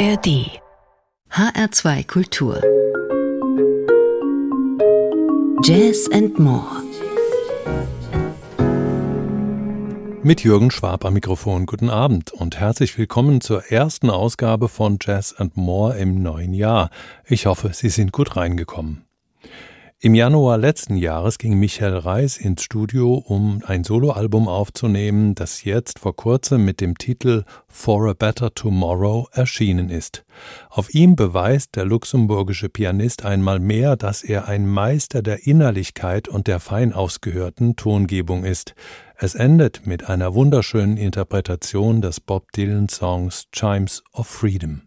ARD HR2 Kultur Jazz and More Mit Jürgen Schwab am Mikrofon. Guten Abend und herzlich willkommen zur ersten Ausgabe von Jazz and More im neuen Jahr. Ich hoffe, Sie sind gut reingekommen. Im Januar letzten Jahres ging Michael Reis ins Studio, um ein Soloalbum aufzunehmen, das jetzt vor kurzem mit dem Titel For a Better Tomorrow erschienen ist. Auf ihm beweist der luxemburgische Pianist einmal mehr, dass er ein Meister der Innerlichkeit und der fein ausgehörten Tongebung ist. Es endet mit einer wunderschönen Interpretation des Bob Dylan Songs Chimes of Freedom.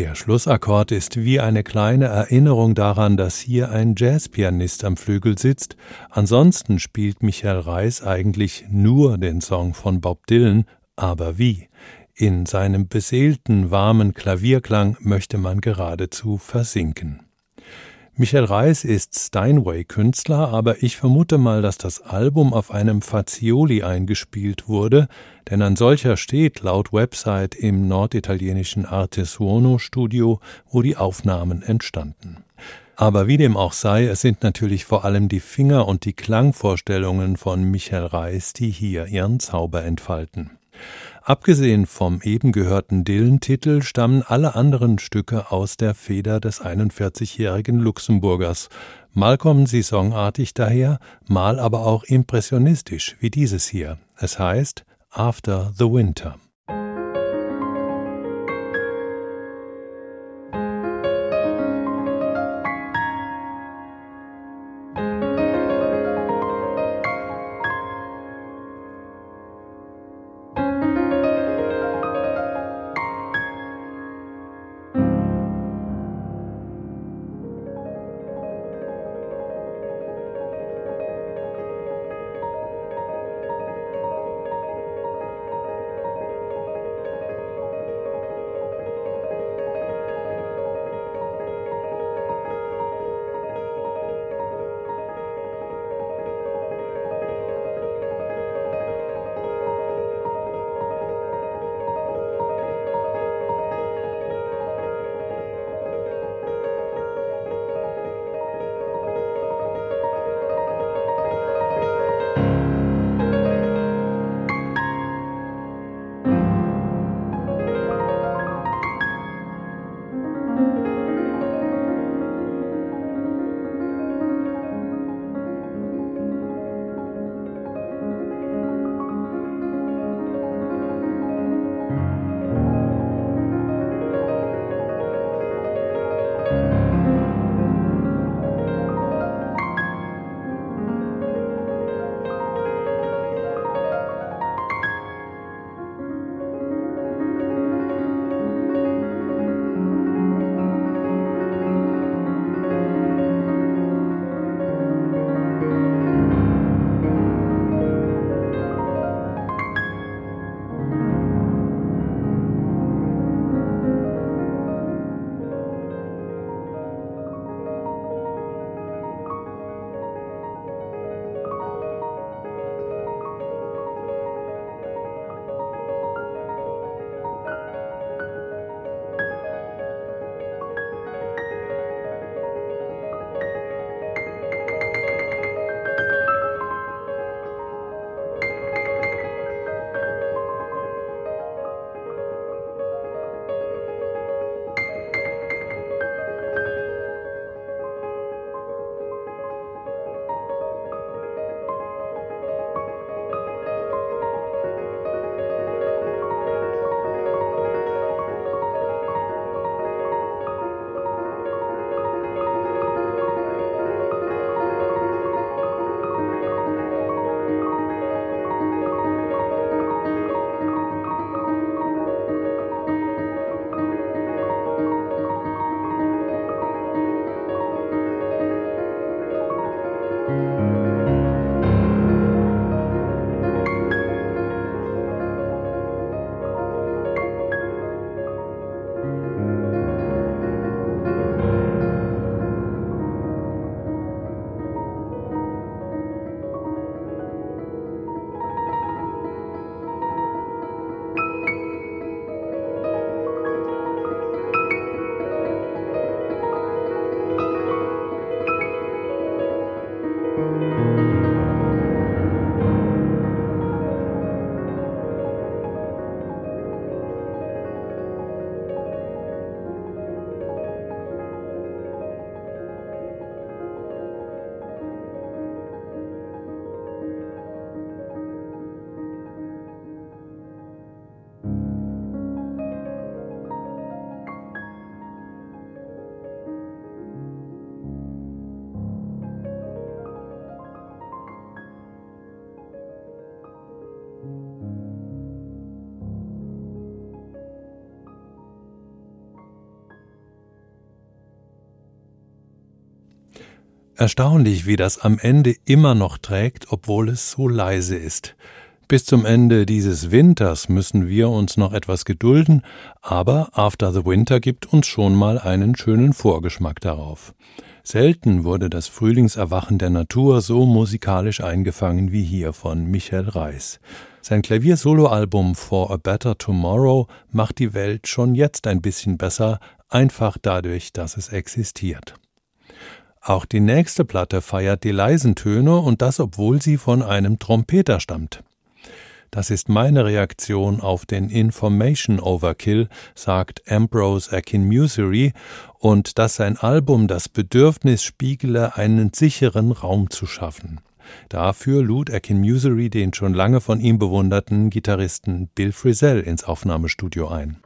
Der Schlussakkord ist wie eine kleine Erinnerung daran, dass hier ein Jazzpianist am Flügel sitzt. Ansonsten spielt Michael Reis eigentlich nur den Song von Bob Dylan, aber wie? In seinem beseelten, warmen Klavierklang möchte man geradezu versinken. Michael Reis ist Steinway-Künstler, aber ich vermute mal, dass das Album auf einem Fazioli eingespielt wurde, denn ein solcher steht laut Website im norditalienischen Arte Suono Studio, wo die Aufnahmen entstanden. Aber wie dem auch sei, es sind natürlich vor allem die Finger und die Klangvorstellungen von Michael Reis, die hier ihren Zauber entfalten. Abgesehen vom eben gehörten Dylan-Titel stammen alle anderen Stücke aus der Feder des 41-jährigen Luxemburgers. Mal kommen sie songartig daher, mal aber auch impressionistisch, wie dieses hier. Es heißt After the Winter. Erstaunlich, wie das am Ende immer noch trägt, obwohl es so leise ist. Bis zum Ende dieses Winters müssen wir uns noch etwas gedulden, aber After the Winter gibt uns schon mal einen schönen Vorgeschmack darauf. Selten wurde das Frühlingserwachen der Natur so musikalisch eingefangen wie hier von Michael Reis. Sein Klaviersoloalbum For a Better Tomorrow macht die Welt schon jetzt ein bisschen besser, einfach dadurch, dass es existiert. Auch die nächste Platte feiert die leisen Töne und das, obwohl sie von einem Trompeter stammt. Das ist meine Reaktion auf den Information Overkill, sagt Ambrose Akinmusiri, und dass sein Album das Bedürfnis spiegele, einen sicheren Raum zu schaffen. Dafür lud Akinmusiri den schon lange von ihm bewunderten Gitarristen Bill Frisell ins Aufnahmestudio ein.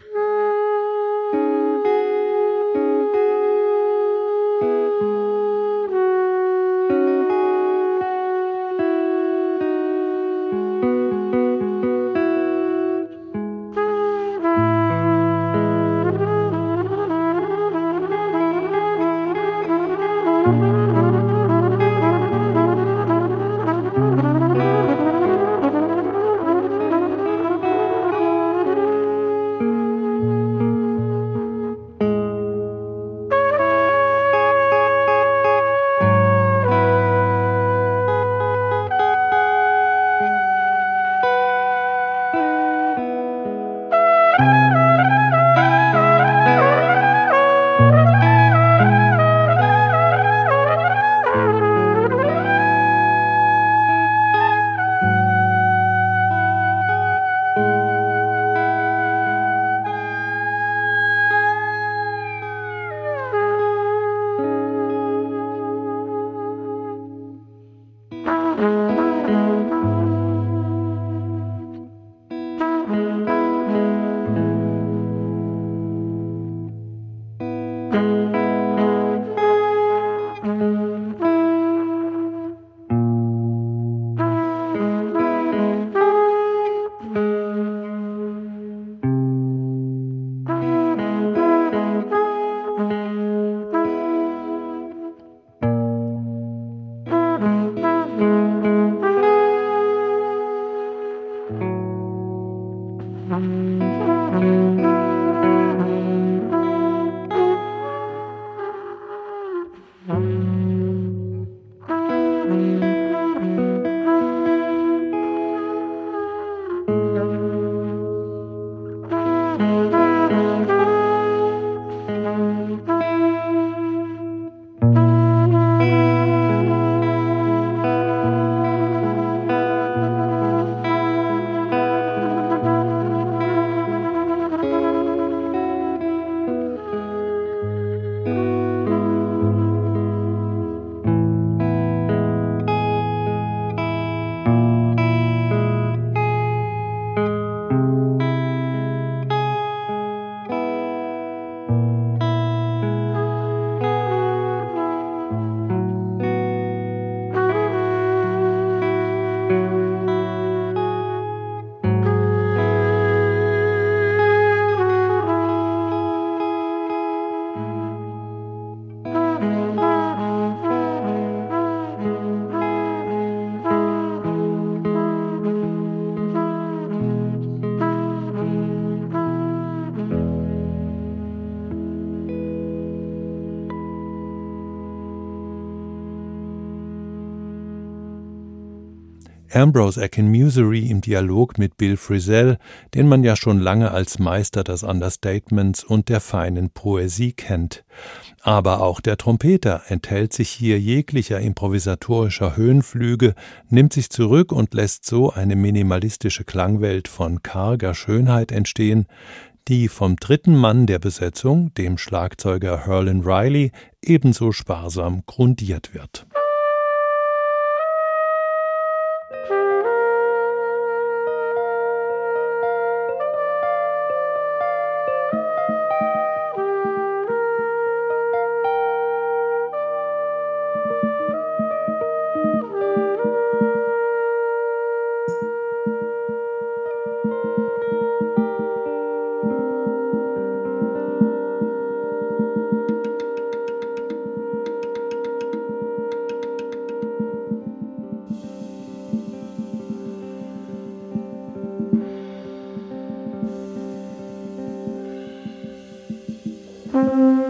Ambrose Akinmusiri im Dialog mit Bill Frisell, den man ja schon lange als Meister des Understatements und der feinen Poesie kennt. Aber auch der Trompeter enthält sich hier jeglicher improvisatorischer Höhenflüge, nimmt sich zurück und lässt so eine minimalistische Klangwelt von karger Schönheit entstehen, die vom dritten Mann der Besetzung, dem Schlagzeuger Herlin Riley, ebenso sparsam grundiert wird. Música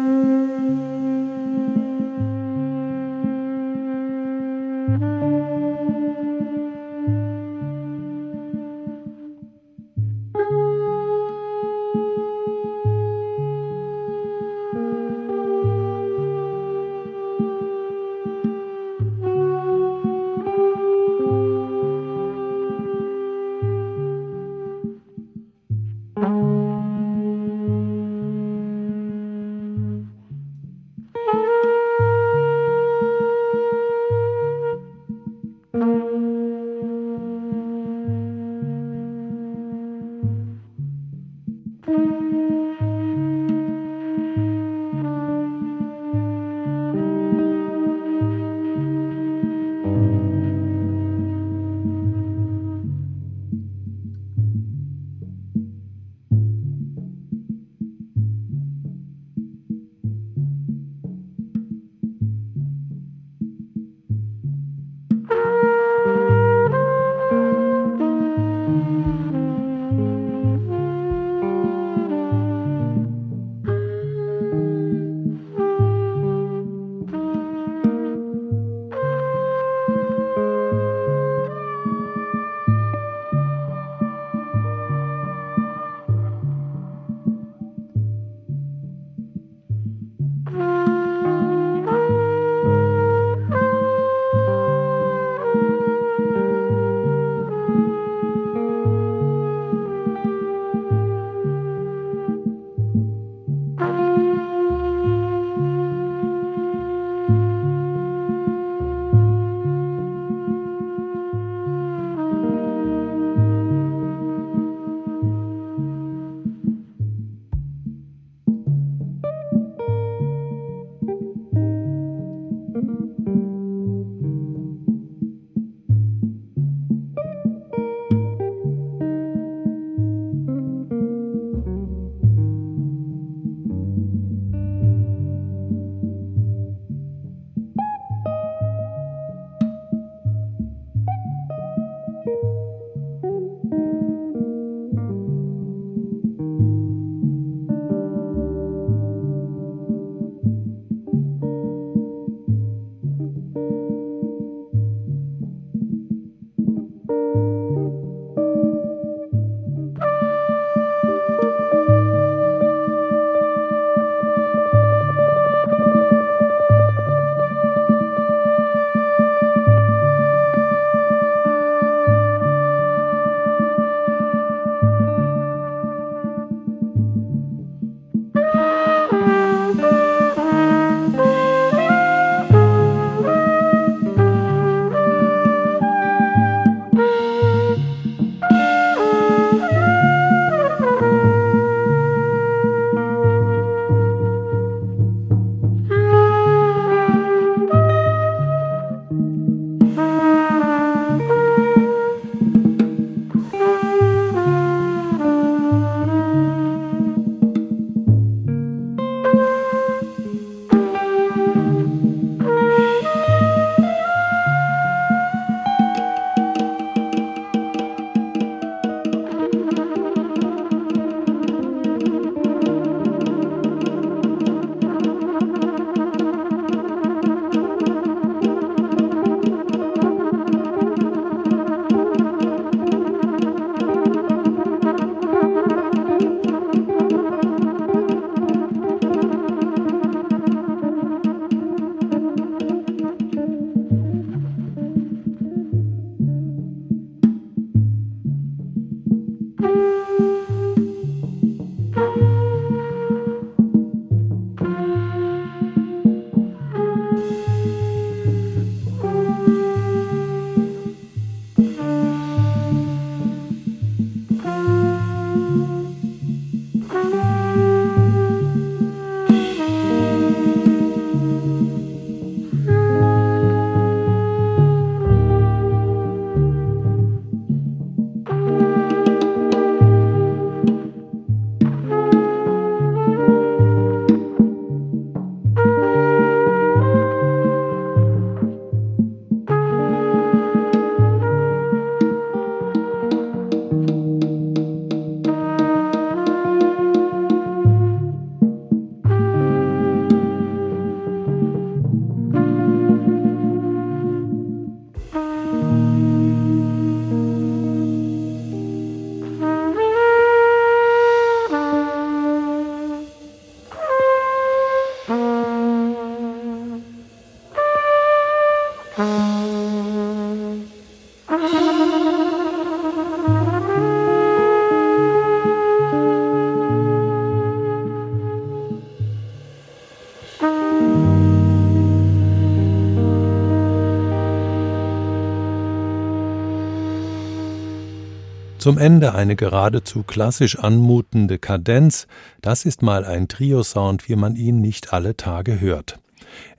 Zum Ende eine geradezu klassisch anmutende Kadenz, das ist mal ein Trio-Sound, wie man ihn nicht alle Tage hört.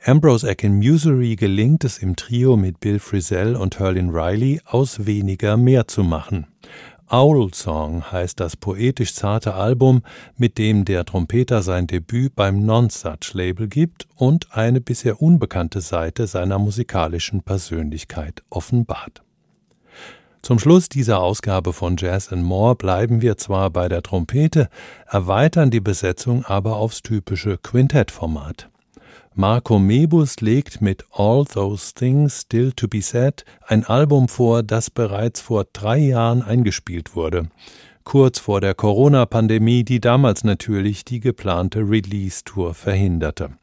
Ambrose Akin Musery gelingt es im Trio mit Bill Frisell und Herlin Riley aus weniger mehr zu machen. Owl Song heißt das poetisch zarte Album, mit dem der Trompeter sein Debüt beim Non-Such Label gibt und eine bisher unbekannte Seite seiner musikalischen Persönlichkeit offenbart. Zum Schluss dieser Ausgabe von Jazz and More bleiben wir zwar bei der Trompete, erweitern die Besetzung aber aufs typische Quintettformat. Marco Mebus legt mit All Those Things Still to Be Said ein Album vor, das bereits vor drei Jahren eingespielt wurde. Kurz vor der Corona-Pandemie, die damals natürlich die geplante Release-Tour verhinderte.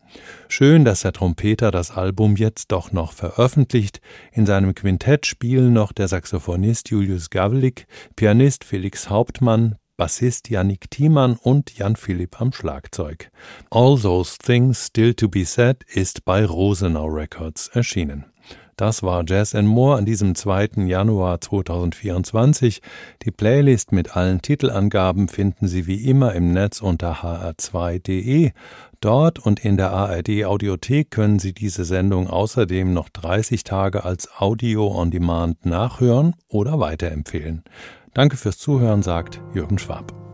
Schön, dass der Trompeter das Album jetzt doch noch veröffentlicht. In seinem Quintett spielen noch der Saxophonist Julius Gavlik, Pianist Felix Hauptmann, Bassist Yannick Thiemann und Jan Philipp am Schlagzeug. All Those Things Still to Be Said ist bei Rosenau Records erschienen. Das war Jazz and More an diesem 2. Januar 2024. Die Playlist mit allen Titelangaben finden Sie wie immer im Netz unter hr2.de. Dort und in der ARD Audiothek können Sie diese Sendung außerdem noch 30 Tage als Audio on Demand nachhören oder weiterempfehlen. Danke fürs Zuhören, sagt Jürgen Schwab.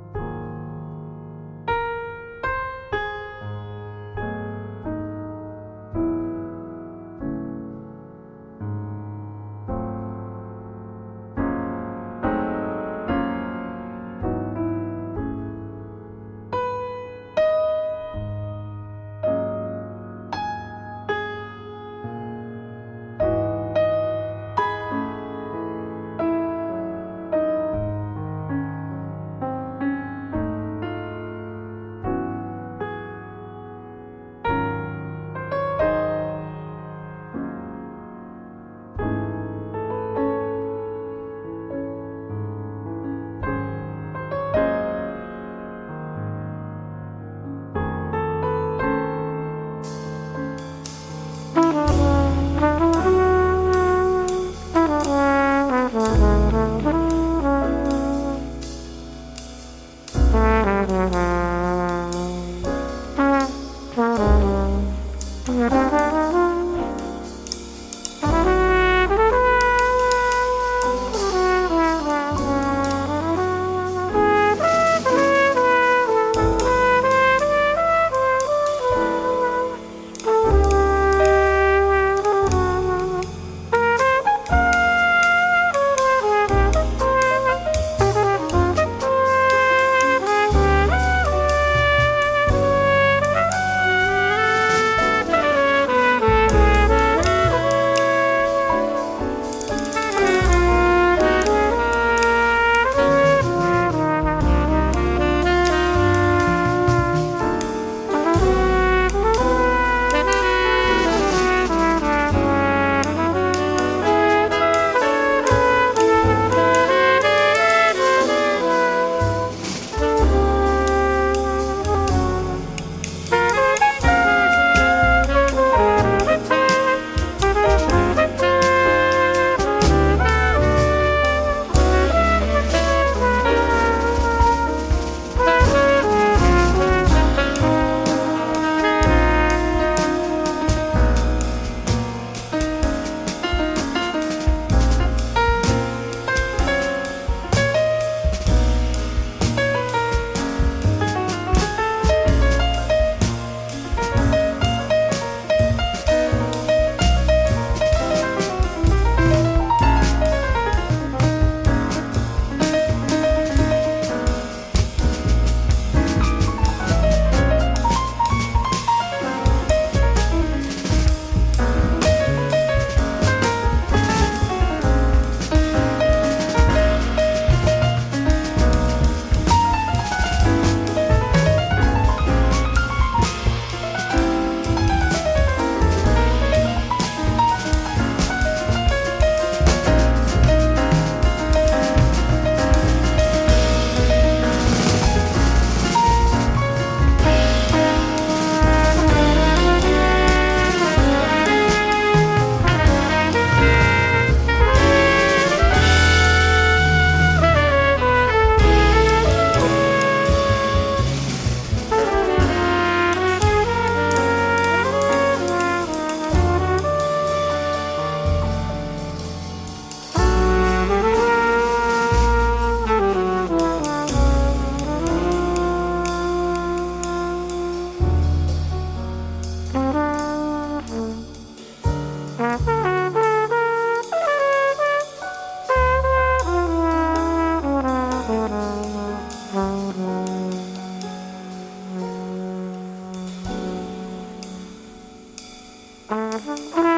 Mm-hmm.